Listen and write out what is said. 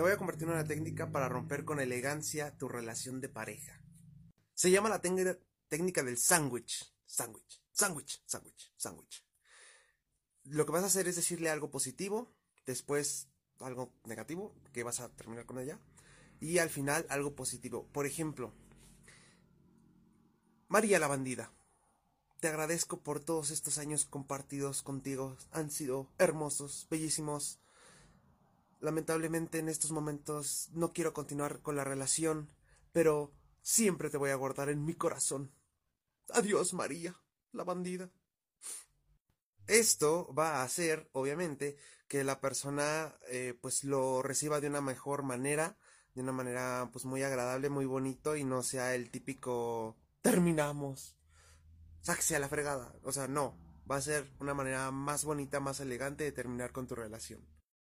Te voy a compartir una técnica para romper con elegancia tu relación de pareja. Se llama la técnica del sándwich. Sándwich, sándwich, sándwich, sándwich. Lo que vas a hacer es decirle algo positivo, después algo negativo, que vas a terminar con ella, y al final algo positivo. Por ejemplo, María la bandida. Te agradezco por todos estos años compartidos contigo. Han sido hermosos, bellísimos. Lamentablemente en estos momentos no quiero continuar con la relación, pero siempre te voy a guardar en mi corazón. Adiós, María, la bandida. Esto va a hacer, obviamente, que la persona eh, pues lo reciba de una mejor manera, de una manera pues muy agradable, muy bonito y no sea el típico terminamos. Sáquese a la fregada. O sea, no. Va a ser una manera más bonita, más elegante de terminar con tu relación.